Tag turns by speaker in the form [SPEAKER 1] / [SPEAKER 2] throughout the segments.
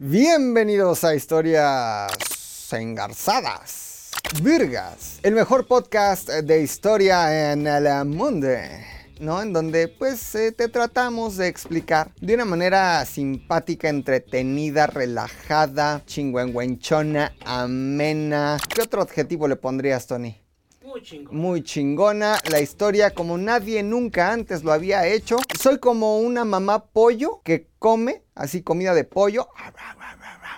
[SPEAKER 1] Bienvenidos a Historias Engarzadas. Virgas, el mejor podcast de historia en el mundo. ¿no? En donde pues eh, te tratamos de explicar de una manera simpática, entretenida, relajada, chingüengüenchona, amena. ¿Qué otro adjetivo le pondrías, Tony?
[SPEAKER 2] Muy
[SPEAKER 1] chingona, la historia como nadie nunca antes lo había hecho. Soy como una mamá pollo que come, así comida de pollo,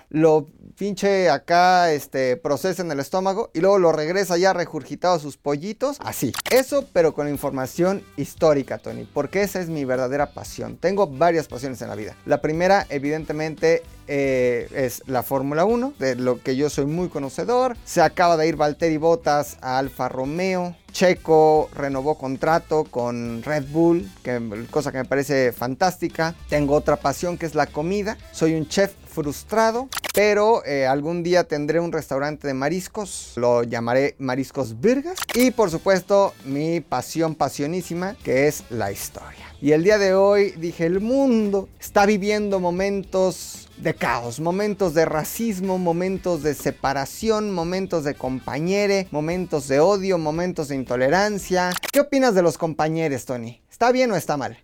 [SPEAKER 1] lo pinche acá, este, procesa en el estómago y luego lo regresa ya regurgitado a sus pollitos. Así. Eso, pero con información histórica, Tony, porque esa es mi verdadera pasión. Tengo varias pasiones en la vida. La primera, evidentemente, eh, es la Fórmula 1, de lo que yo soy muy conocedor. Se acaba de ir Valtteri Bottas a Alfa Romeo. Checo renovó contrato con Red Bull, que, cosa que me parece fantástica. Tengo otra pasión que es la comida. Soy un chef frustrado, pero eh, algún día tendré un restaurante de mariscos, lo llamaré Mariscos Virgas. Y por supuesto, mi pasión pasionísima, que es la historia. Y el día de hoy dije, el mundo está viviendo momentos de caos, momentos de racismo, momentos de separación, momentos de compañere, momentos de odio, momentos de intolerancia. ¿Qué opinas de los compañeros, Tony? ¿Está bien o está mal?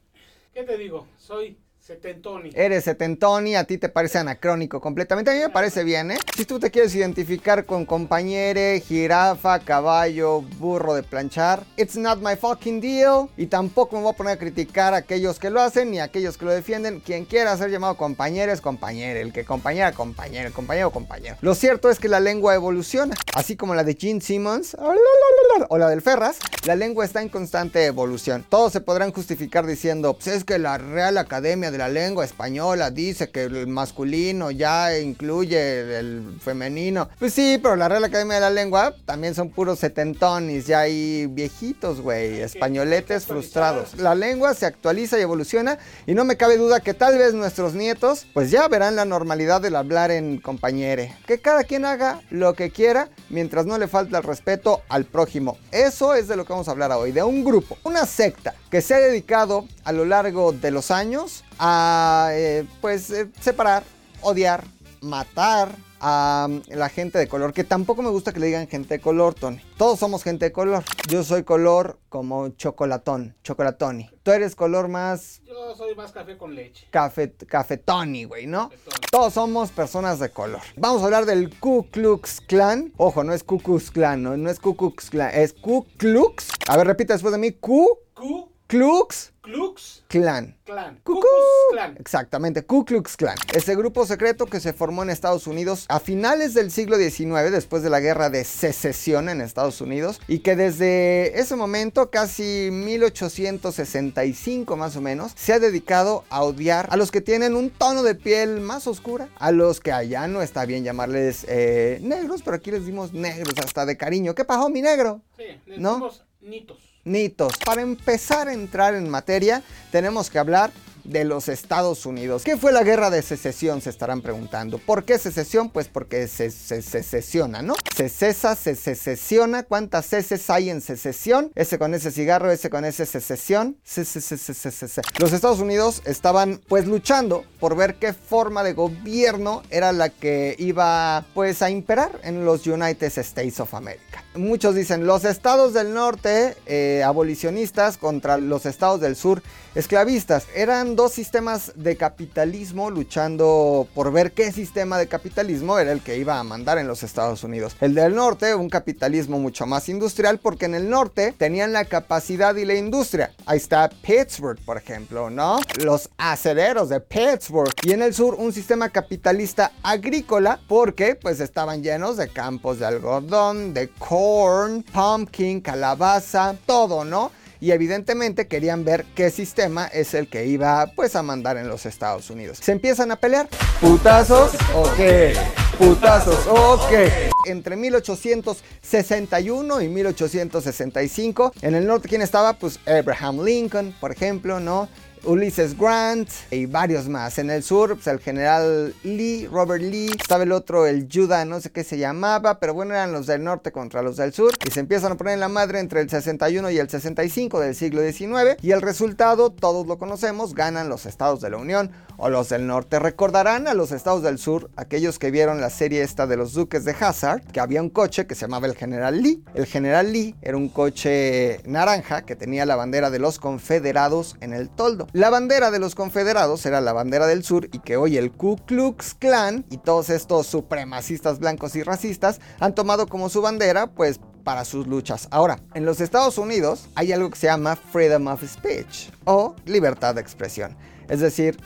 [SPEAKER 2] ¿Qué te digo? Soy Setentoni.
[SPEAKER 1] Eres setentoni, a ti te parece anacrónico completamente. A mí me parece bien, ¿eh? Si tú te quieres identificar con compañere, jirafa, caballo, burro de planchar, it's not my fucking deal. Y tampoco me voy a poner a criticar a aquellos que lo hacen ni a aquellos que lo defienden. Quien quiera ser llamado compañero es compañero. El que compañera, compañero. El compañero, compañero. Lo cierto es que la lengua evoluciona. Así como la de Gene Simmons o la del Ferras, la lengua está en constante evolución. Todos se podrán justificar diciendo, pues es que la Real Academia de la lengua española dice que el masculino ya incluye el femenino. Pues sí, pero la Real Academia de la Lengua también son puros setentones, ya hay viejitos, güey, españoletes frustrados. La lengua se actualiza y evoluciona y no me cabe duda que tal vez nuestros nietos pues ya verán la normalidad del hablar en compañere. Que cada quien haga lo que quiera mientras no le falte el respeto al prójimo. Eso es de lo que vamos a hablar hoy, de un grupo, una secta que se ha dedicado a lo largo de los años a eh, pues eh, separar, odiar, matar a mm, la gente de color, que tampoco me gusta que le digan gente de color, Tony. Todos somos gente de color. Yo soy color como chocolatón, chocolatoni. Tú eres color más...
[SPEAKER 2] Yo soy más café con leche.
[SPEAKER 1] Café, cafetoni, güey, ¿no? Todos somos personas de color. Vamos a hablar del Ku Klux Klan. Ojo, no es Ku Klux Klan, no, no es Ku Klux Klan, es Ku Klux. A ver, repite después de mí, Ku...
[SPEAKER 2] Ku
[SPEAKER 1] Klux
[SPEAKER 2] Klux
[SPEAKER 1] Klan.
[SPEAKER 2] Klan.
[SPEAKER 1] Ku Klux
[SPEAKER 2] Klan.
[SPEAKER 1] Exactamente, Ku Klux Klan. Ese grupo secreto que se formó en Estados Unidos a finales del siglo XIX, después de la guerra de secesión en Estados Unidos, y que desde ese momento, casi 1865 más o menos, se ha dedicado a odiar a los que tienen un tono de piel más oscura, a los que allá no está bien llamarles eh, negros, pero aquí les dimos negros hasta de cariño. ¿Qué pasó, mi negro?
[SPEAKER 2] Sí, le
[SPEAKER 1] ¿No?
[SPEAKER 2] nitos.
[SPEAKER 1] Nitos. Para empezar a entrar en materia, tenemos que hablar de los Estados Unidos. ¿Qué fue la guerra de secesión? Se estarán preguntando. ¿Por qué secesión? Pues porque se, se, ¿no? Se cesa, se secesiona. ¿Cuántas ceses hay en secesión? Ese con ese cigarro, ese con ese secesión. Se, se, se, se, se, se, se. Los Estados Unidos estaban pues luchando por ver qué forma de gobierno era la que iba pues a imperar en los United States of America. Muchos dicen los estados del norte eh, abolicionistas contra los estados del sur esclavistas. Eran dos sistemas de capitalismo luchando por ver qué sistema de capitalismo era el que iba a mandar en los Estados Unidos. El del norte, un capitalismo mucho más industrial porque en el norte tenían la capacidad y la industria. Ahí está Pittsburgh, por ejemplo, ¿no? Los acereros de Pittsburgh. Y en el sur un sistema capitalista agrícola porque pues estaban llenos de campos de algodón, de corn, pumpkin, calabaza, todo, ¿no? y evidentemente querían ver qué sistema es el que iba pues a mandar en los Estados Unidos. Se empiezan a pelear. ¿Putazos o qué? Putazos o qué? Entre 1861 y 1865, en el norte, ¿quién estaba? Pues Abraham Lincoln, por ejemplo, ¿no? Ulysses Grant y varios más. En el sur, pues, el general Lee, Robert Lee, estaba el otro, el Judah, no sé qué se llamaba, pero bueno, eran los del norte contra los del sur y se empiezan a poner en la madre entre el 61 y el 65 del siglo XIX y el resultado, todos lo conocemos, ganan los estados de la Unión o los del norte. Recordarán a los estados del sur, aquellos que vieron la serie esta de los duques de Hazard, que había un coche que se llamaba el General Lee. El General Lee era un coche naranja que tenía la bandera de los confederados en el toldo. La bandera de los confederados era la bandera del sur y que hoy el Ku Klux Klan y todos estos supremacistas blancos y racistas han tomado como su bandera, pues para sus luchas. Ahora, en los Estados Unidos hay algo que se llama freedom of speech o libertad de expresión. Es decir,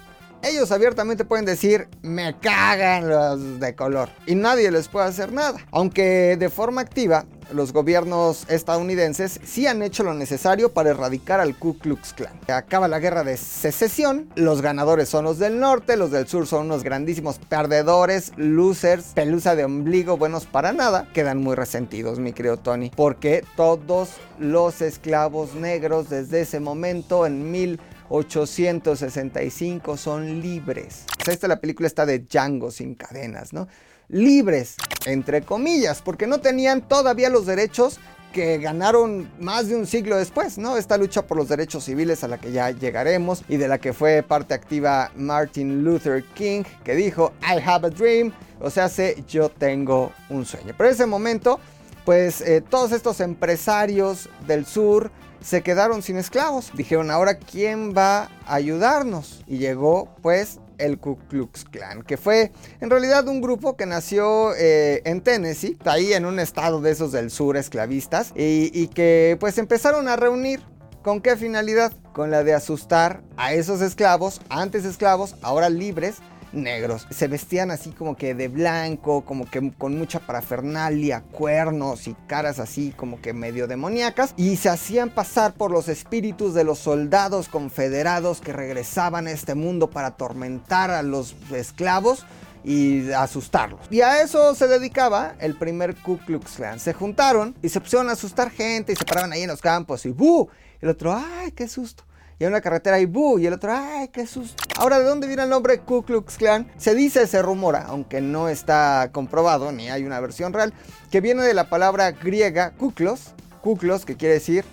[SPEAKER 1] ellos abiertamente pueden decir, me cagan los de color. Y nadie les puede hacer nada. Aunque de forma activa, los gobiernos estadounidenses sí han hecho lo necesario para erradicar al Ku Klux Klan. Acaba la guerra de secesión, los ganadores son los del norte, los del sur son unos grandísimos perdedores, losers, pelusa de ombligo, buenos para nada. Quedan muy resentidos, mi querido Tony, porque todos los esclavos negros desde ese momento en mil 865 son libres. esta la película está de Django sin cadenas, ¿no? Libres, entre comillas, porque no tenían todavía los derechos que ganaron más de un siglo después, ¿no? Esta lucha por los derechos civiles a la que ya llegaremos y de la que fue parte activa Martin Luther King, que dijo, I have a dream, o sea, sé, yo tengo un sueño. Pero en ese momento, pues eh, todos estos empresarios del sur, se quedaron sin esclavos. Dijeron, ahora ¿quién va a ayudarnos? Y llegó pues el Ku Klux Klan, que fue en realidad un grupo que nació eh, en Tennessee, ahí en un estado de esos del sur esclavistas, y, y que pues empezaron a reunir. ¿Con qué finalidad? Con la de asustar a esos esclavos, antes esclavos, ahora libres, negros. Se vestían así como que de blanco, como que con mucha parafernalia, cuernos y caras así como que medio demoníacas. Y se hacían pasar por los espíritus de los soldados confederados que regresaban a este mundo para atormentar a los esclavos y asustarlos. Y a eso se dedicaba el primer Ku Klux Klan. Se juntaron y se pusieron a asustar gente y se paraban ahí en los campos y ¡bu! El otro, ¡ay, qué susto! Y en una carretera y ¡bu! Y el otro, ¡ay, qué susto! Ahora, ¿de dónde viene el nombre Ku Klux Klan? Se dice, se rumora, aunque no está comprobado ni hay una versión real, que viene de la palabra griega kuklos, kuklos que quiere decir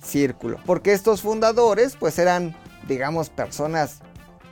[SPEAKER 1] círculo. Porque estos fundadores, pues eran, digamos, personas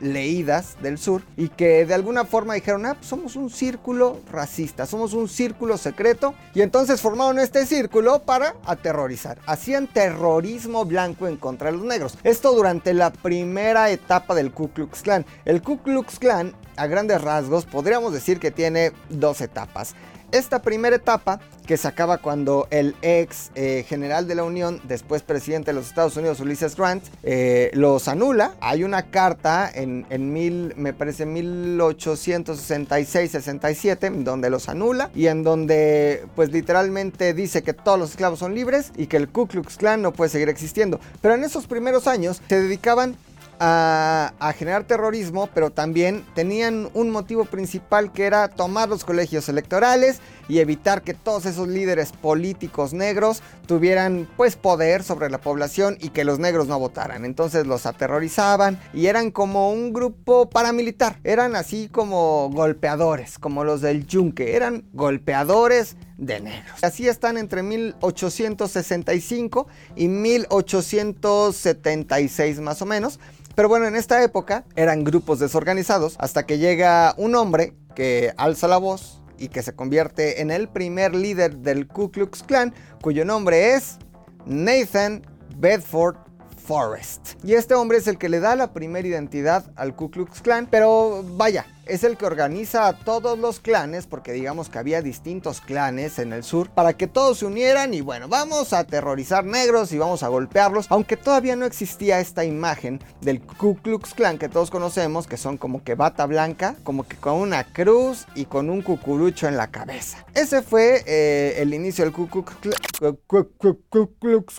[SPEAKER 1] leídas del sur y que de alguna forma dijeron, ah, pues somos un círculo racista, somos un círculo secreto y entonces formaron este círculo para aterrorizar. Hacían terrorismo blanco en contra de los negros. Esto durante la primera etapa del Ku Klux Klan. El Ku Klux Klan, a grandes rasgos, podríamos decir que tiene dos etapas. Esta primera etapa, que se acaba cuando el ex eh, general de la Unión, después presidente de los Estados Unidos, Ulysses Grant, eh, los anula. Hay una carta en, en mil, me parece 1866-67, donde los anula y en donde, pues literalmente dice que todos los esclavos son libres y que el Ku Klux Klan no puede seguir existiendo. Pero en esos primeros años se dedicaban a, generar terrorismo, pero también tenían un motivo principal que era tomar los colegios electorales y evitar que todos esos líderes políticos negros tuvieran pues poder sobre la población y que los negros no votaran. Entonces los aterrorizaban y eran como un grupo paramilitar, eran así como golpeadores, como los del Yunque, eran golpeadores de negros. Así están entre 1865 y 1876 más o menos. Pero bueno, en esta época eran grupos desorganizados hasta que llega un hombre que alza la voz y que se convierte en el primer líder del Ku Klux Klan, cuyo nombre es Nathan Bedford Forrest. Y este hombre es el que le da la primera identidad al Ku Klux Klan, pero vaya, es el que organiza a todos los clanes, porque digamos que había distintos clanes en el sur, para que todos se unieran y bueno, vamos a aterrorizar negros y vamos a golpearlos, aunque todavía no existía esta imagen del Ku Klux Klan que todos conocemos, que son como que bata blanca, como que con una cruz y con un cucurucho en la cabeza. Ese fue eh, el inicio del Ku Klux,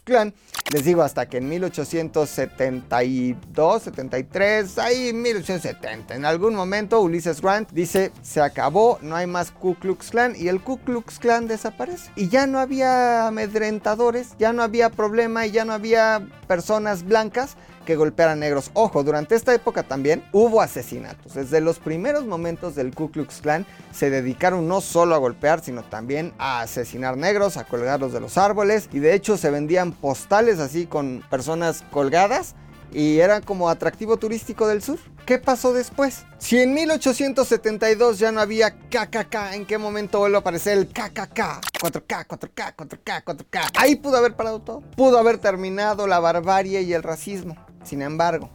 [SPEAKER 1] Klan, les digo, hasta que en 1872, 73, ahí 1870, en algún momento Ulysses Grant, dice, se acabó, no hay más Ku Klux Klan y el Ku Klux Klan desaparece. Y ya no había amedrentadores, ya no había problema y ya no había personas blancas que golpearan negros. Ojo, durante esta época también hubo asesinatos. Desde los primeros momentos del Ku Klux Klan se dedicaron no solo a golpear, sino también a asesinar negros, a colgarlos de los árboles. Y de hecho se vendían postales así con personas colgadas y era como atractivo turístico del sur. ¿Qué pasó después? Si en 1872 ya no había KKK, ¿en qué momento vuelve a aparecer el KKK? 4K, 4K, 4K, 4K. Ahí pudo haber parado todo. Pudo haber terminado la barbarie y el racismo. Sin embargo,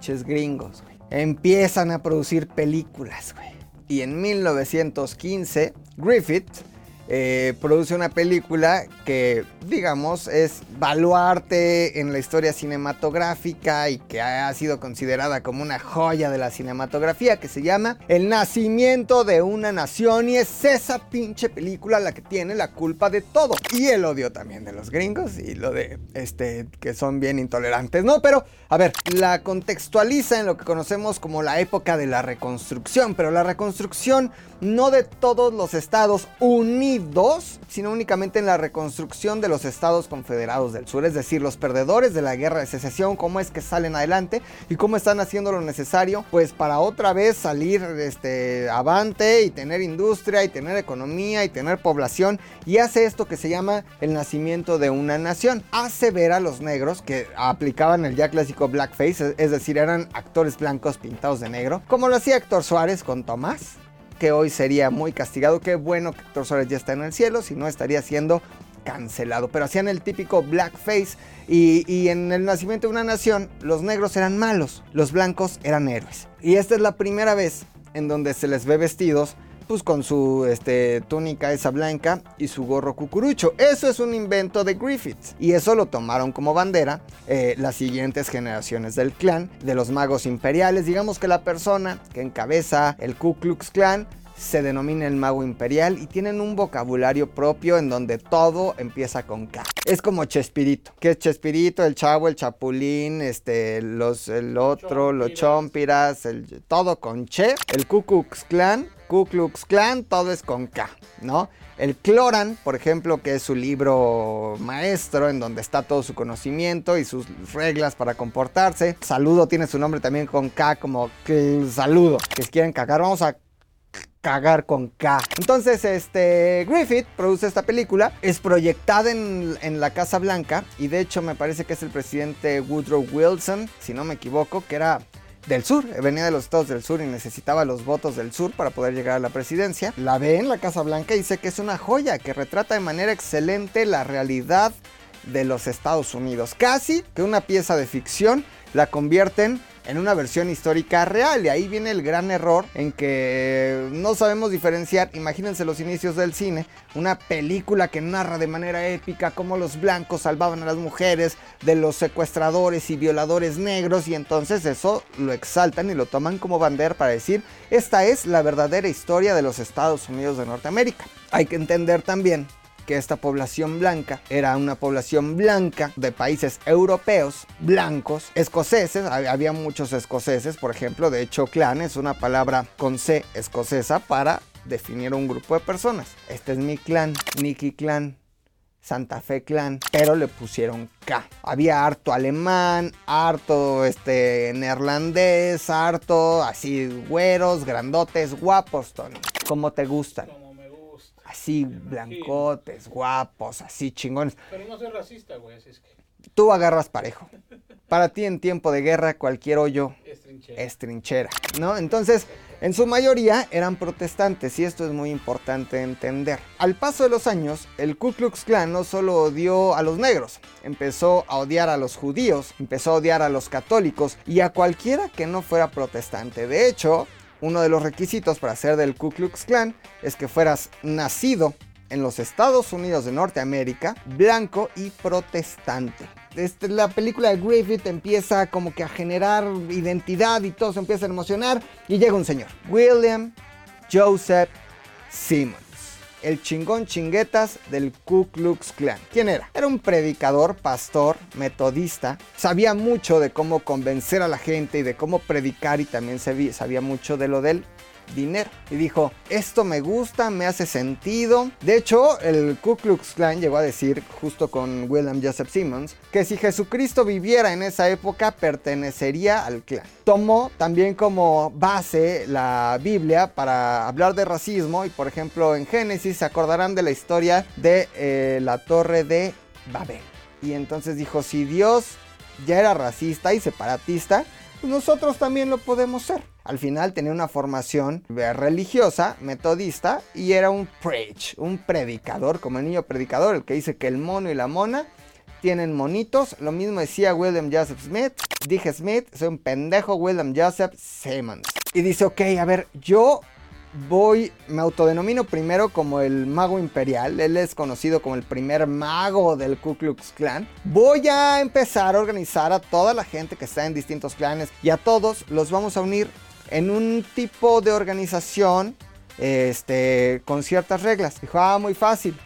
[SPEAKER 1] ches gringos, güey, empiezan a producir películas, güey. Y en 1915, Griffith eh, produce una película que, digamos, es baluarte en la historia cinematográfica y que ha sido considerada como una joya de la cinematografía, que se llama El nacimiento de una nación y es esa pinche película la que tiene la culpa de todo. Y el odio también de los gringos y lo de, este, que son bien intolerantes, ¿no? Pero, a ver, la contextualiza en lo que conocemos como la época de la reconstrucción, pero la reconstrucción no de todos los estados unidos, sino únicamente en la reconstrucción de los estados confederados del sur, es decir, los perdedores de la guerra de secesión, cómo es que salen adelante y cómo están haciendo lo necesario, pues para otra vez salir este avante y tener industria y tener economía y tener población y hace esto que se llama el nacimiento de una nación. Hace ver a los negros que aplicaban el ya clásico blackface, es decir, eran actores blancos pintados de negro, como lo hacía Héctor Suárez con Tomás que hoy sería muy castigado. Qué bueno que Héctor ya está en el cielo, si no estaría siendo cancelado. Pero hacían el típico blackface y, y, en el nacimiento de una nación los negros eran malos, los blancos eran héroes. Y esta es la primera vez en donde se les ve vestidos pues con su este, túnica esa blanca y su gorro cucurucho. Eso es un invento de Griffiths y eso lo tomaron como bandera eh, las siguientes generaciones del clan, de los magos imperiales. Digamos que la persona que encabeza el Ku Klux Klan se denomina el mago imperial y tienen un vocabulario propio en donde todo empieza con K. Es como Chespirito. ¿Qué es Chespirito? El chavo, el chapulín, este, los, el otro, los chompiras, el, todo con Che. El Ku Klux Klan Ku Klux Klan, todo es con K, ¿no? El Cloran, por ejemplo, que es su libro maestro en donde está todo su conocimiento y sus reglas para comportarse. Saludo tiene su nombre también con K, como saludo. Que si quieren cagar, vamos a cagar con K. Entonces, este Griffith produce esta película, es proyectada en, en, la Casa Blanca y de hecho me parece que es el presidente Woodrow Wilson, si no me equivoco, que era del sur, venía de los estados del sur y necesitaba los votos del sur para poder llegar a la presidencia. La ve en la Casa Blanca y dice que es una joya que retrata de manera excelente la realidad de los Estados Unidos. Casi que una pieza de ficción la convierten en una versión histórica real. Y ahí viene el gran error en que no sabemos diferenciar, imagínense los inicios del cine, una película que narra de manera épica cómo los blancos salvaban a las mujeres de los secuestradores y violadores negros y entonces eso lo exaltan y lo toman como bandera para decir, esta es la verdadera historia de los Estados Unidos de Norteamérica. Hay que entender también que esta población blanca era una población blanca de países europeos, blancos, escoceses, había muchos escoceses, por ejemplo, de hecho clan es una palabra con C escocesa para definir un grupo de personas. Este es mi clan, Nicky Clan. Santa Fe Clan, pero le pusieron K. Había harto alemán, harto este neerlandés, harto así güeros, grandotes, guapos, Tony. Como te gustan así blancotes, guapos, así chingones.
[SPEAKER 2] Pero no soy racista, güey, así es que.
[SPEAKER 1] Tú agarras parejo. Para ti en tiempo de guerra cualquier hoyo es trinchera. ¿no? Entonces, en su mayoría eran protestantes y esto es muy importante entender. Al paso de los años, el Ku Klux Klan no solo odió a los negros, empezó a odiar a los judíos, empezó a odiar a los católicos y a cualquiera que no fuera protestante. De hecho, uno de los requisitos para ser del Ku Klux Klan es que fueras nacido en los Estados Unidos de Norteamérica, blanco y protestante. Este, la película de Griffith empieza como que a generar identidad y todo se empieza a emocionar y llega un señor, William Joseph Simmons el chingón chinguetas del Ku Klux Klan. ¿Quién era? Era un predicador, pastor, metodista. Sabía mucho de cómo convencer a la gente y de cómo predicar y también sabía mucho de lo del dinero. Y dijo, esto me gusta, me hace sentido. De hecho, el Ku Klux Klan llegó a decir, justo con William Joseph Simmons, que si Jesucristo viviera en esa época, pertenecería al clan. Tomó también como base la Biblia para hablar de racismo y por ejemplo en Génesis se acordarán de la historia de eh, la torre de Babel. Y entonces dijo, si Dios ya era racista y separatista, pues nosotros también lo podemos ser. Al final tenía una formación religiosa, metodista, y era un preach, un predicador, como el niño predicador, el que dice que el mono y la mona tienen monitos. Lo mismo decía William Joseph Smith. Dije Smith, soy un pendejo William Joseph Simmons. Y dice, ok, a ver, yo voy, me autodenomino primero como el mago imperial. Él es conocido como el primer mago del Ku Klux Klan. Voy a empezar a organizar a toda la gente que está en distintos clanes y a todos los vamos a unir en un tipo de organización este, con ciertas reglas. Dijo, ah, muy fácil.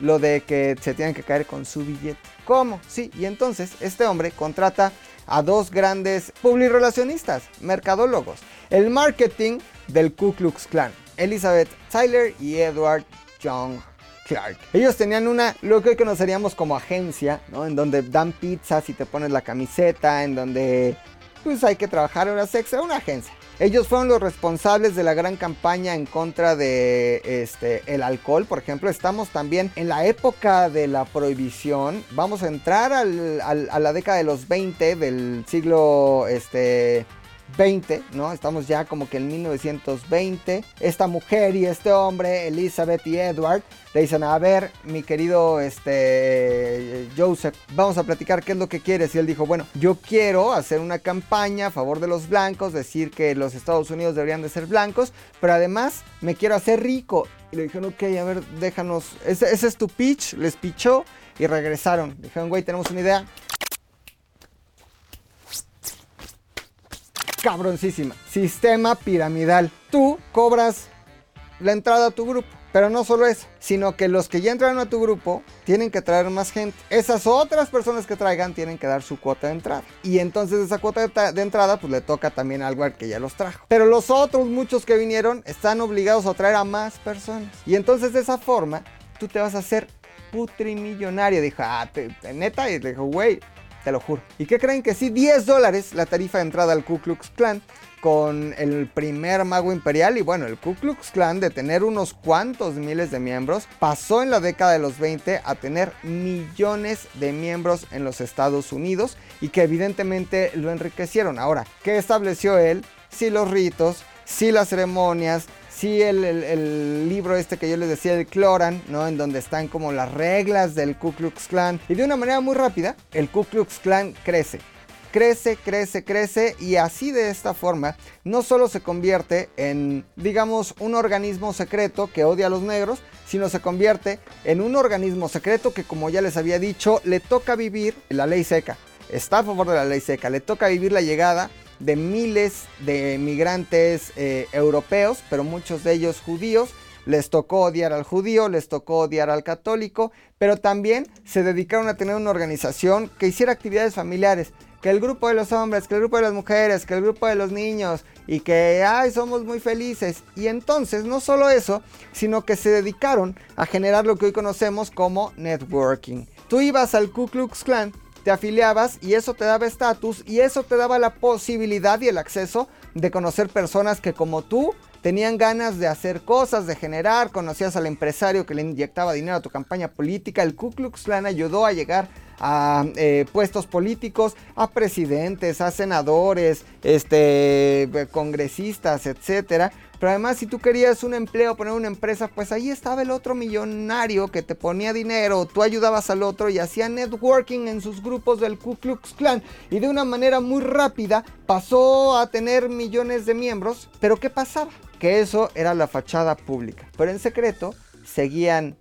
[SPEAKER 1] Lo de que se tienen que caer con su billete. ¿Cómo? Sí, y entonces este hombre contrata a dos grandes publirelacionistas, mercadólogos. El marketing del Ku Klux Klan, Elizabeth Tyler y Edward John Clark. Ellos tenían una, lo que hoy conoceríamos como agencia, ¿no? En donde dan pizzas y te pones la camiseta, en donde pues hay que trabajar horas extra, una agencia. Ellos fueron los responsables de la gran campaña en contra de este, el alcohol, por ejemplo. Estamos también en la época de la prohibición. Vamos a entrar a la década de los 20 del siglo este, 20, ¿no? Estamos ya como que en 1920. Esta mujer y este hombre, Elizabeth y Edward, le dicen, a ver, mi querido este, Joseph, vamos a platicar qué es lo que quieres. Y él dijo, bueno, yo quiero hacer una campaña a favor de los blancos, decir que los Estados Unidos deberían de ser blancos, pero además me quiero hacer rico. Y le dijeron, ok, a ver, déjanos, ese, ese es tu pitch, les pichó y regresaron. Dijeron, güey, tenemos una idea, cabroncísima. Sistema piramidal. Tú cobras la entrada a tu grupo. Pero no solo eso, sino que los que ya entraron a tu grupo tienen que traer más gente. Esas otras personas que traigan tienen que dar su cuota de entrada. Y entonces esa cuota de, entrada pues le toca también algo al que ya los trajo. Pero los otros muchos que vinieron están obligados a traer a más personas. Y entonces de esa forma tú te vas a hacer putrimillonario. Dijo, ah, neta. Y dijo, güey, te lo juro. ¿Y qué creen que sí? 10 dólares la tarifa de entrada al Ku Klux Klan con el primer mago imperial y bueno, el Ku Klux Klan de tener unos cuantos miles de miembros pasó en la década de los 20 a tener millones de miembros en los Estados Unidos y que evidentemente lo enriquecieron. Ahora, ¿qué estableció él? Si los ritos, si las ceremonias, sí el, libro este que yo les decía, el Cloran, ¿no? En donde están como las reglas del Ku Klux Klan. Y de una manera muy rápida, el Ku Klux Klan crece. Crece, crece, crece y así de esta forma no solo se convierte en, digamos, un organismo secreto que odia a los negros, sino se convierte en un organismo secreto que, como ya les había dicho, le toca vivir la ley seca. Está a favor de la ley seca, le toca vivir la llegada de miles de migrantes eh, europeos, pero muchos de ellos judíos. Les tocó odiar al judío, les tocó odiar al católico, pero también se dedicaron a tener una organización que hiciera actividades familiares, que el grupo de los hombres, que el grupo de las mujeres, que el grupo de los niños y que ay, somos muy felices. Y entonces no solo eso, sino que se dedicaron a generar lo que hoy conocemos como networking. Tú ibas al Ku Klux Klan te afiliabas y eso te daba estatus y eso te daba la posibilidad y el acceso de conocer personas que como tú tenían ganas de hacer cosas, de generar, conocías al empresario que le inyectaba dinero a tu campaña política, el Ku Klux Klan ayudó a llegar a eh, puestos políticos, a presidentes, a senadores, este, congresistas, etcétera, pero además, si tú querías un empleo, poner una empresa, pues ahí estaba el otro millonario que te ponía dinero, tú ayudabas al otro y hacía networking en sus grupos del Ku Klux Klan. Y de una manera muy rápida pasó a tener millones de miembros. Pero ¿qué pasaba? Que eso era la fachada pública. Pero en secreto seguían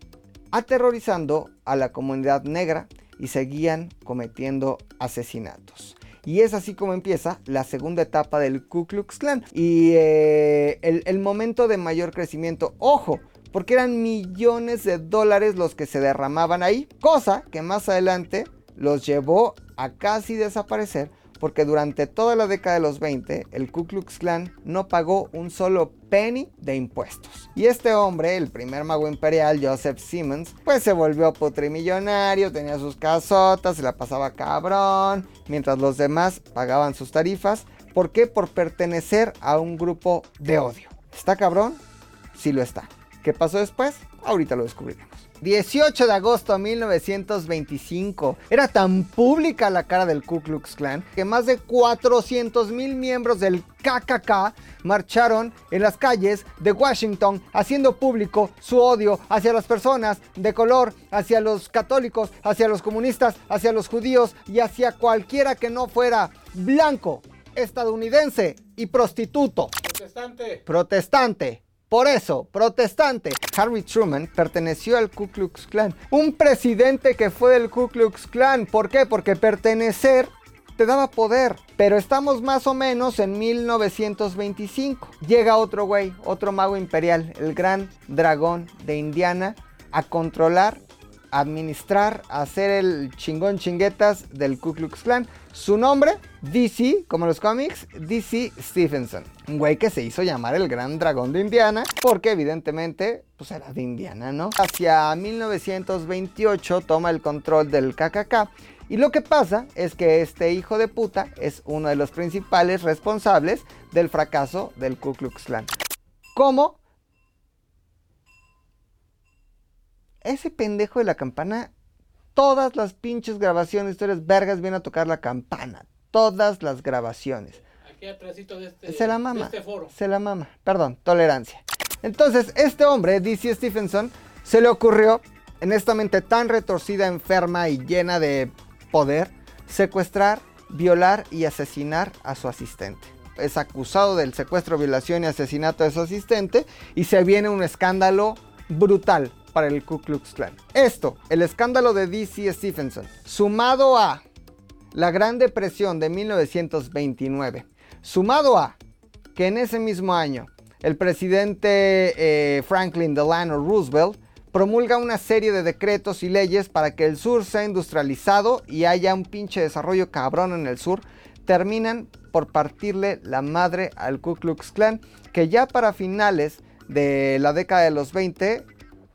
[SPEAKER 1] aterrorizando a la comunidad negra y seguían cometiendo asesinatos. Y es así como empieza la segunda etapa del Ku Klux Klan. Y eh, el, momento de mayor crecimiento, ojo, porque eran millones de dólares los que se derramaban ahí, cosa que más adelante los llevó a casi desaparecer porque durante toda la década de los 20 el Ku Klux Klan no pagó un solo penny de impuestos. Y este hombre, el primer mago imperial, Joseph Simmons, pues se volvió putrimillonario, tenía sus casotas, se la pasaba cabrón, mientras los demás pagaban sus tarifas. ¿Por qué? Por pertenecer a un grupo de odio. ¿Está cabrón? Sí lo está. ¿Qué pasó después? Ahorita lo descubriremos. 18 de agosto de 1925. Era tan pública la cara del Ku Klux Klan que más de 400 mil miembros del KKK marcharon en las calles de Washington haciendo público su odio hacia las personas de color, hacia los católicos, hacia los comunistas, hacia los judíos y hacia cualquiera que no fuera blanco, estadounidense y prostituto.
[SPEAKER 2] Protestante.
[SPEAKER 1] Protestante. Por eso, protestante, Harry Truman perteneció al Ku Klux Klan. Un presidente que fue del Ku Klux Klan. ¿Por qué? Porque pertenecer te daba poder. Pero estamos más o menos en 1925. Llega otro güey, otro mago imperial, el gran dragón de Indiana, a controlar, administrar, hacer el chingón chinguetas del Ku Klux Klan. Su nombre, DC, como los cómics, DC Stephenson. Un güey que se hizo llamar el Gran Dragón de Indiana, porque evidentemente, pues era de Indiana, ¿no? Hacia 1928 toma el control del KKK. Y lo que pasa es que este hijo de puta es uno de los principales responsables del fracaso del Ku Klux Klan. ¿Cómo? Ese pendejo de la campana todas las pinches grabaciones, historias vergas, vienen a tocar la campana. Todas las grabaciones.
[SPEAKER 2] Aquí atrásito de este,
[SPEAKER 1] Se la mama.
[SPEAKER 2] de este foro.
[SPEAKER 1] Se la mama. Perdón, tolerancia. Entonces, este hombre, DC Stephenson, se le ocurrió, en esta mente tan retorcida, enferma y llena de poder, secuestrar, violar y asesinar a su asistente. Es acusado del secuestro, violación y asesinato de su asistente y se viene un escándalo brutal para el Ku Klux Klan. Esto, el escándalo de DC Stephenson, sumado a la Gran Depresión de 1929, sumado a que en ese mismo año el presidente eh, Franklin Delano Roosevelt promulga una serie de decretos y leyes para que el sur sea industrializado y haya un pinche desarrollo cabrón en el sur, terminan por partirle la madre al Ku Klux Klan, que ya para finales de la década de los 20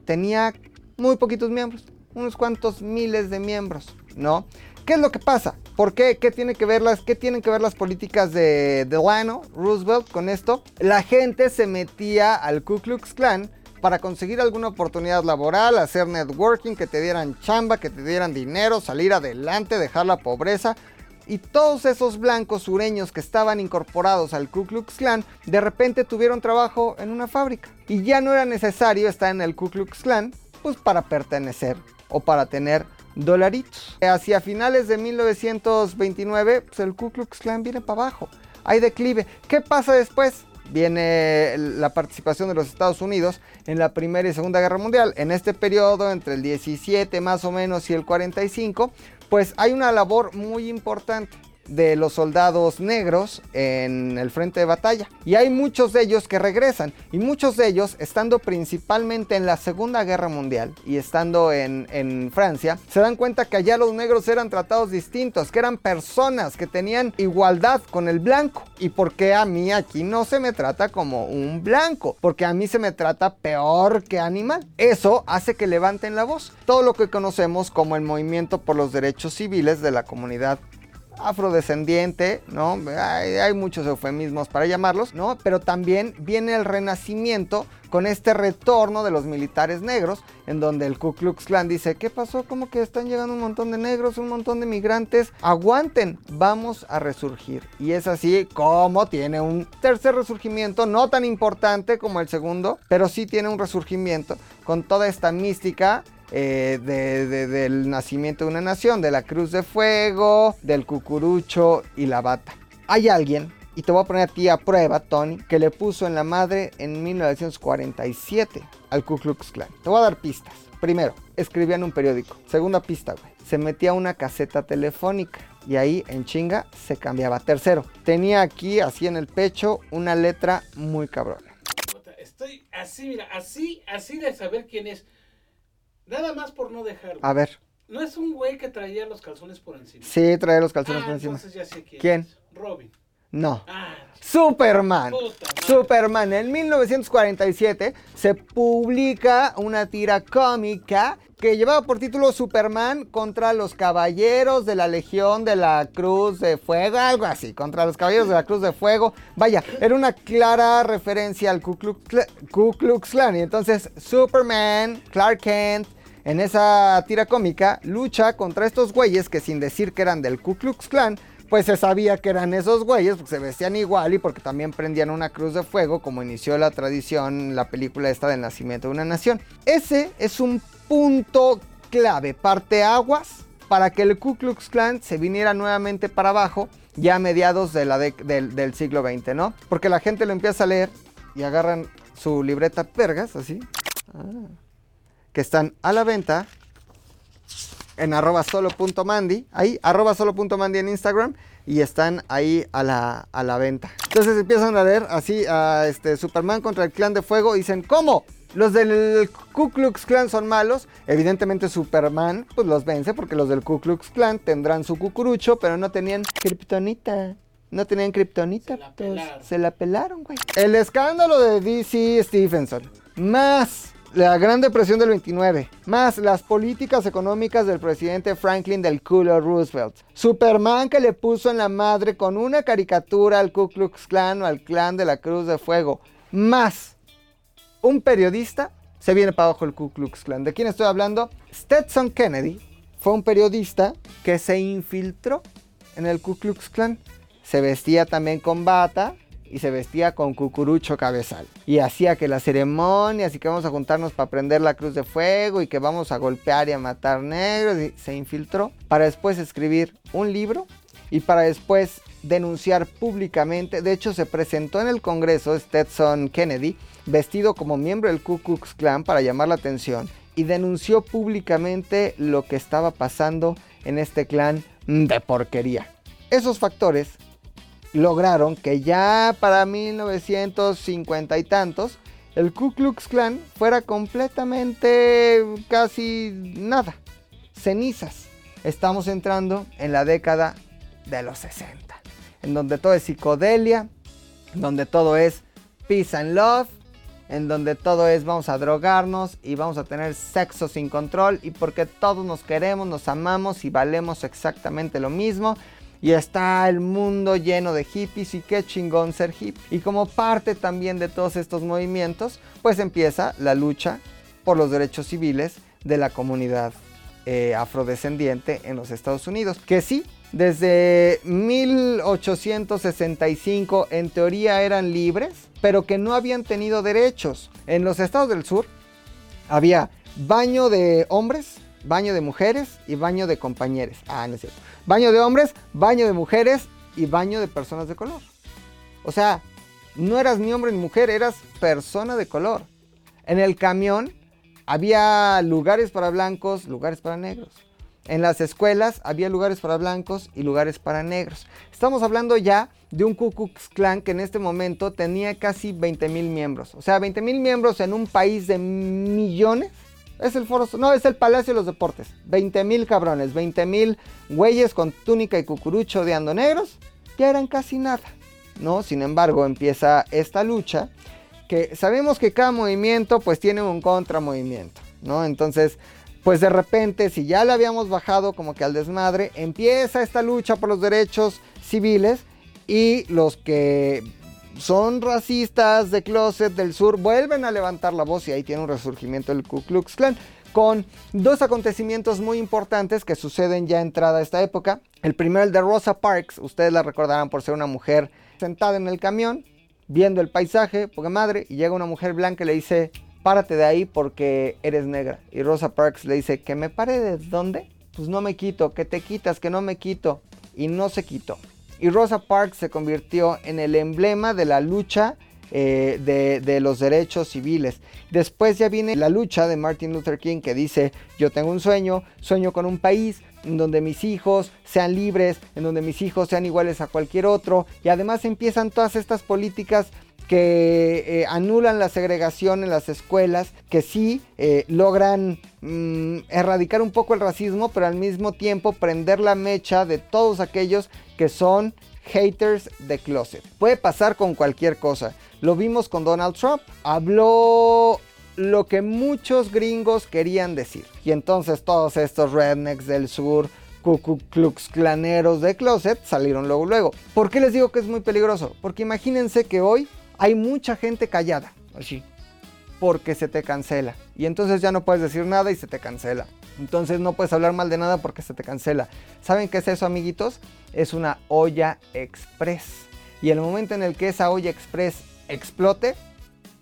[SPEAKER 1] tenía muy poquitos miembros, unos cuantos miles de miembros, ¿no? ¿Qué es lo que pasa? ¿Por qué? ¿Qué, tiene que ver las, qué tienen que ver las políticas de Delano, Roosevelt con esto? La gente se metía al Ku Klux Klan para conseguir alguna oportunidad laboral, hacer networking, que te dieran chamba, que te dieran dinero, salir adelante, dejar la pobreza. Y todos esos blancos sureños que estaban incorporados al Ku Klux Klan, de repente tuvieron trabajo en una fábrica. Y ya no era necesario estar en el Ku Klux Klan, pues para pertenecer o para tener dolaritos. Hacia finales de 1929, pues el Ku Klux Klan viene para abajo. Hay declive. ¿Qué pasa después? Viene la participación de los Estados Unidos en la Primera y Segunda Guerra Mundial. En este periodo, entre el 17 más o menos y el 45, pues hay una labor muy importante de los soldados negros en el frente de batalla. Y hay muchos de ellos que regresan. Y muchos de ellos, estando principalmente en la Segunda Guerra Mundial y estando en, en, Francia, se dan cuenta que allá los negros eran tratados distintos, que eran personas que tenían igualdad con el blanco. ¿Y por qué a mí aquí no se me trata como un blanco? Porque a mí se me trata peor que animal. Eso hace que levanten la voz. Todo lo que conocemos como el movimiento por los derechos civiles de la comunidad afrodescendiente, ¿no? Hay, muchos eufemismos para llamarlos, ¿no? Pero también viene el renacimiento con este retorno de los militares negros, en donde el Ku Klux Klan dice, ¿qué pasó? ¿Cómo que están llegando un montón de negros, un montón de migrantes? Aguanten, vamos a resurgir. Y es así como tiene un tercer resurgimiento, no tan importante como el segundo, pero sí tiene un resurgimiento con toda esta mística eh, de, de, del nacimiento de una nación, de la cruz de fuego, del cucurucho y la bata. Hay alguien, y te voy a poner a ti a prueba, Tony, que le puso en la madre en 1947 al Ku Klux Klan. Te voy a dar pistas. Primero, escribía en un periódico. Segunda pista, güey. Se metía una caseta telefónica y ahí en chinga se cambiaba. Tercero, tenía aquí, así en el pecho, una letra muy cabrona.
[SPEAKER 2] así, mira, así, así de saber quién es. Nada más por no dejarlo.
[SPEAKER 1] A ver.
[SPEAKER 2] No es un güey que traía los calzones por encima.
[SPEAKER 1] Sí, trae los calzones
[SPEAKER 2] ah,
[SPEAKER 1] por encima.
[SPEAKER 2] entonces ya sé quién.
[SPEAKER 1] ¿Quién?
[SPEAKER 2] es. Robin.
[SPEAKER 1] No.
[SPEAKER 2] Ah,
[SPEAKER 1] Superman. Superman. En 1947 se publica una tira cómica que llevaba por título Superman contra los caballeros de la Legión de la Cruz de Fuego, algo así, contra los caballeros de la Cruz de Fuego. Vaya, era una clara referencia al Ku Klux, Ku Klux Klan. Y entonces Superman, Clark Kent, en esa tira cómica, lucha contra estos güeyes que sin decir que eran del Ku Klux Klan, pues se sabía que eran esos güeyes porque se vestían igual y porque también prendían una cruz de fuego como inició la tradición la película esta del nacimiento de una nación. Ese es un punto clave, parteaguas para que el Ku Klux Klan se viniera nuevamente para abajo ya a mediados de la del, del siglo XX, ¿no? Porque la gente lo empieza a leer y agarran su libreta pergas, así, ah, que están a la venta en arroba solo.mandy, ahí, arroba solo.mandy en Instagram, y están ahí a la, a la venta. Entonces empiezan a leer así a este Superman contra el clan de fuego y dicen, ¿cómo? Los del Ku Klux Klan son malos. Evidentemente Superman pues los vence porque los del Ku Klux Klan tendrán su cucurucho, pero no tenían kriptonita. No tenían kriptonita.
[SPEAKER 2] Se la
[SPEAKER 1] pues,
[SPEAKER 2] pelaron.
[SPEAKER 1] se la pelaron, güey. El escándalo de DC Stephenson. Más la Gran Depresión del 29, más las políticas económicas del presidente Franklin del culo Roosevelt. Superman que le puso en la madre con una caricatura al Ku Klux Klan o al clan de la Cruz de Fuego. Más un periodista se viene para abajo el Ku Klux Klan. ¿De quién estoy hablando? Stetson Kennedy fue un periodista que se infiltró en el Ku Klux Klan. Se vestía también con bata y se vestía con cucurucho cabezal. Y hacía que las ceremonias y que vamos a juntarnos para prender la cruz de fuego y que vamos a golpear y a matar negros. Y se infiltró para después escribir un libro y para después denunciar públicamente. De hecho, se presentó en el Congreso Stetson Kennedy vestido como miembro del Ku Klux Klan para llamar la atención y denunció públicamente lo que estaba pasando en este clan de porquería. Esos factores lograron que ya para 1950 y tantos el Ku Klux Klan fuera completamente casi nada, cenizas. Estamos entrando en la década de los 60, en donde todo es psicodelia, en donde todo es peace and love, en donde todo es vamos a drogarnos y vamos a tener sexo sin control y porque todos nos queremos, nos amamos y valemos exactamente lo mismo. Y está el mundo lleno de hippies y qué chingón ser hippie. Y como parte también de todos estos movimientos, pues empieza la lucha por los derechos civiles de la comunidad eh, afrodescendiente en los Estados Unidos. Que sí, desde 1865 en teoría eran libres, pero que no habían tenido derechos. En los estados del sur había baño de hombres, baño de mujeres y baño de compañeros. Ah, no es cierto. Baño de hombres, baño de mujeres y baño de personas de color. O sea, no eras ni hombre ni mujer, eras persona de color. En el camión había lugares para blancos, lugares para negros. En las escuelas había lugares para blancos y lugares para negros. Estamos hablando ya de un Ku Klux Klan que en este momento tenía casi 20 mil miembros. O sea, 20 mil miembros en un país de millones. Es el foro, no, es el Palacio de los Deportes. 20 mil cabrones, 20 mil güeyes con túnica y cucurucho odiando negros. Ya eran casi nada, ¿no? Sin embargo, empieza esta lucha que sabemos que cada movimiento pues tiene un contramovimiento, ¿no? Entonces, pues de repente, si ya le habíamos bajado como que al desmadre, empieza esta lucha por los derechos civiles y los que son racistas de closet del sur vuelven a levantar la voz y ahí tiene un resurgimiento del Ku Klux Klan con dos acontecimientos muy importantes que suceden ya entrada esta época. El primero el de Rosa Parks, ustedes la recordarán por ser una mujer sentada en el camión viendo el paisaje, porque madre, y llega una mujer blanca y le dice, párate de ahí porque eres negra. Y Rosa Parks le dice, ¿que me pare de dónde? Pues no me quito, que te quitas, que no me quito. Y no se quitó. Y Rosa Parks se convirtió en el emblema de la lucha eh, de, de, los derechos civiles. Después ya viene la lucha de Martin Luther King que dice, yo tengo un sueño, sueño con un país en donde mis hijos sean libres, en donde mis hijos sean iguales a cualquier otro. Y además empiezan todas estas políticas que eh, anulan la segregación en las escuelas, que sí eh, logran mm, erradicar un poco el racismo, pero al mismo tiempo prender la mecha de todos aquellos que son haters de closet. Puede pasar con cualquier cosa. Lo vimos con Donald Trump. Habló lo que muchos gringos querían decir. Y entonces todos estos rednecks del sur, Ku Klux Klaneros de closet salieron luego luego. ¿Por qué les digo que es muy peligroso? Porque imagínense que hoy hay mucha gente callada, así, porque se te cancela. Y entonces ya no puedes decir nada y se te cancela. Entonces no puedes hablar mal de nada porque se te cancela. ¿Saben qué es eso, amiguitos? Es una olla express. Y el momento en el que esa olla express explote,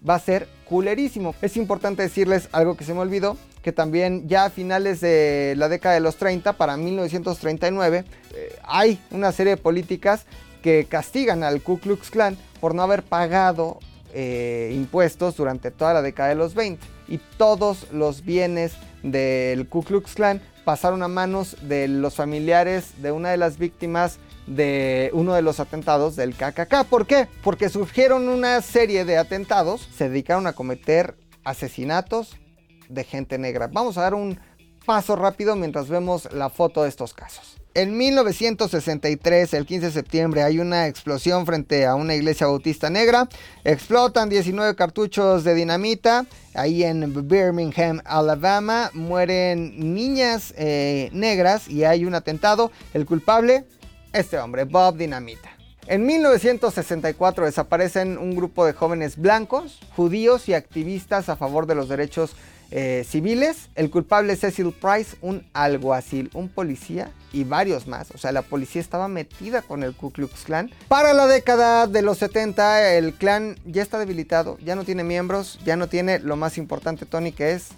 [SPEAKER 1] va a ser culerísimo. Es importante decirles algo que se me olvidó, que también ya a finales de la década de los 30, para 1939, eh, hay una serie de políticas que castigan al Ku Klux Klan por no haber pagado eh, impuestos durante toda la década de los 20 y todos los bienes del Ku Klux Klan pasaron a manos de los familiares de una de las víctimas de uno de los atentados del KKK. ¿Por qué? Porque surgieron una serie de atentados, se dedicaron a cometer asesinatos de gente negra. Vamos a dar un paso rápido mientras vemos la foto de estos casos. En 1963, el 15 de septiembre, hay una explosión frente a una iglesia bautista negra. Explotan 19 cartuchos de dinamita. Ahí en Birmingham, Alabama, mueren niñas eh, negras y hay un atentado. El culpable, este hombre, Bob Dinamita. En 1964 desaparecen un grupo de jóvenes blancos, judíos y activistas a favor de los derechos eh, civiles. El culpable es Cecil Price, un alguacil, un policía y varios más. O sea, la policía estaba metida con el Ku Klux Klan. Para la década de los 70, el clan ya está debilitado, ya no tiene miembros, ya no tiene lo más importante, Tony, que es...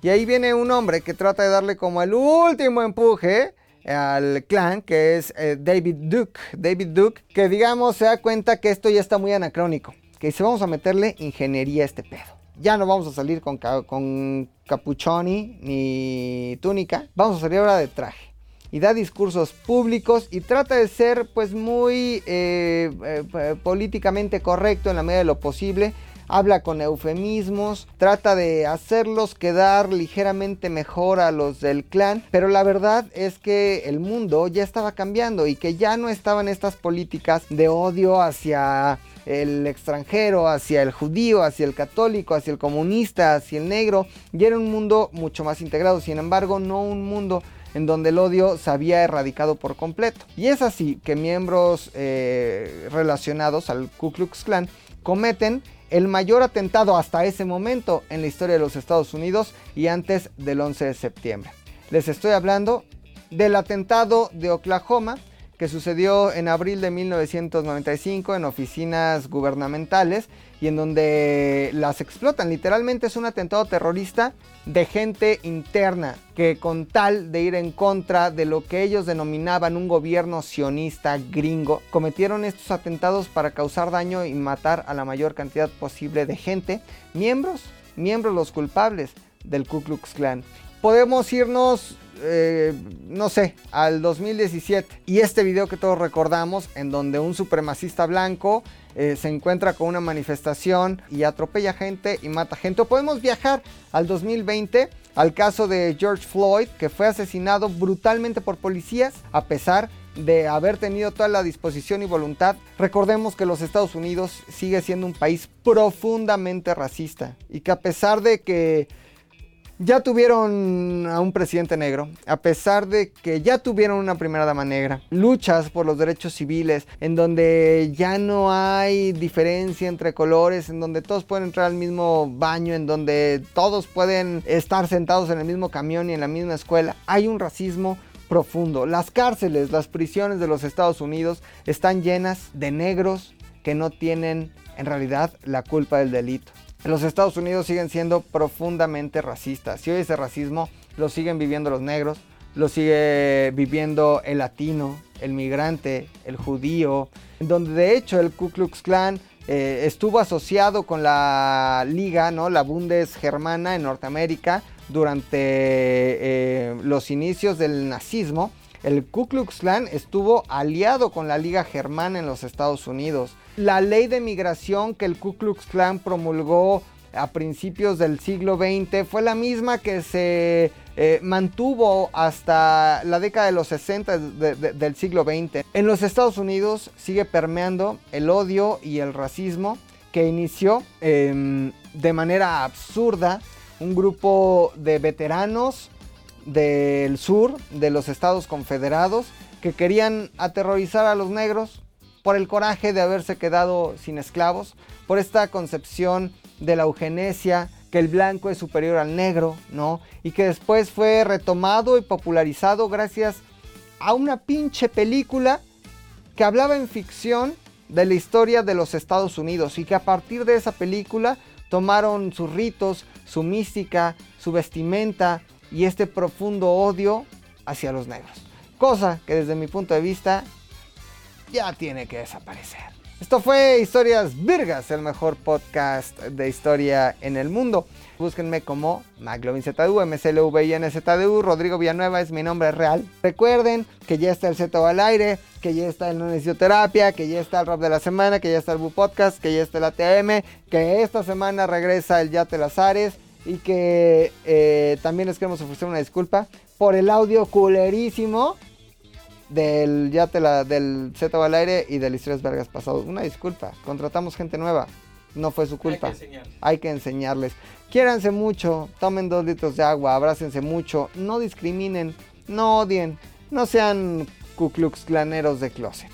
[SPEAKER 1] Y ahí viene un hombre que trata de darle como el último empuje al clan, que es eh, David Duke. David Duke, que digamos se da cuenta que esto ya está muy anacrónico. Que dice, vamos a meterle ingeniería a este pedo ya no vamos a salir con, con capuchoni ni túnica, vamos a salir ahora de traje. Y da discursos públicos y trata de ser pues muy eh, eh, políticamente correcto en la medida de lo posible. Habla con eufemismos, trata de hacerlos quedar ligeramente mejor a los del clan, pero la verdad es que el mundo ya estaba cambiando y que ya no estaban estas políticas de odio hacia el extranjero, hacia el judío, hacia el católico, hacia el comunista, hacia el negro, y era un mundo mucho más integrado, sin embargo no un mundo en donde el odio se había erradicado por completo. Y es así que miembros eh, relacionados al Ku Klux Klan cometen el mayor atentado hasta ese momento en la historia de los Estados Unidos y antes del 11 de septiembre. Les estoy hablando del atentado de Oklahoma que sucedió en abril de 1995 en oficinas gubernamentales y en donde las explotan. Literalmente es un atentado terrorista de gente interna que con tal de ir en contra de lo que ellos denominaban un gobierno sionista gringo, cometieron estos atentados para causar daño y matar a la mayor cantidad posible de gente, miembros, miembros los culpables del Ku Klux Klan. Podemos irnos eh, no sé, al 2017. Y este video que todos recordamos, en donde un supremacista blanco eh, se encuentra con una manifestación y atropella gente y mata gente. O podemos viajar al 2020, al caso de George Floyd, que fue asesinado brutalmente por policías, a pesar de haber tenido toda la disposición y voluntad. Recordemos que los Estados Unidos sigue siendo un país profundamente racista y que a pesar de que ya tuvieron a un presidente negro, a pesar de que ya tuvieron una primera dama negra, luchas por los derechos civiles, en donde ya no hay diferencia entre colores, en donde todos pueden entrar al mismo baño, en donde todos pueden estar sentados en el mismo camión y en la misma escuela, hay un racismo profundo. Las cárceles, las prisiones de los Estados Unidos están llenas de negros que no tienen en realidad la culpa del delito los Estados Unidos siguen siendo profundamente racistas. Si hoy ese racismo lo siguen viviendo los negros, lo sigue viviendo el latino, el migrante, el judío, donde de hecho el Ku Klux Klan eh, estuvo asociado con la liga, ¿no? la Bundesgermana en Norteamérica durante eh, los inicios del nazismo. El Ku Klux Klan estuvo aliado con la Liga Germana en los Estados Unidos. La ley de migración que el Ku Klux Klan promulgó a principios del siglo XX fue la misma que se eh, mantuvo hasta la década de los 60 del siglo XX. En los Estados Unidos sigue permeando el odio y el racismo que inició em, de manera absurda un grupo de veteranos del sur de los Estados Confederados que querían aterrorizar a los negros por el coraje de haberse quedado sin esclavos, por esta concepción de la eugenesia, que el blanco es superior al negro, ¿no? Y que después fue retomado y popularizado gracias a una pinche película que hablaba en ficción de la historia de los Estados Unidos y que a partir de esa película tomaron sus ritos, su mística, su vestimenta y este profundo odio hacia los negros. Cosa que desde mi punto de vista ya tiene que desaparecer. Esto fue Historias Virgas, el mejor podcast de historia en el mundo. Búsquenme como McLovinZDU, MCLVINZDU, Rodrigo Villanueva es mi nombre real. Recuerden que ya está el Z al aire, que ya está el No Terapia, que ya está el Rap de la Semana, que ya está el Bu Podcast, que ya está el ATM, que esta semana regresa el Lazares y que eh, también les queremos ofrecer una disculpa por el audio culerísimo del ya te la, del Z al aire y del Historias Vergas pasado. Una disculpa, contratamos gente nueva. No fue su culpa. Hay que, enseñarles. Quiéranse mucho, tomen dos litros de agua, abrácense mucho, no discriminen, no odien, no sean cuclux claneros de closet.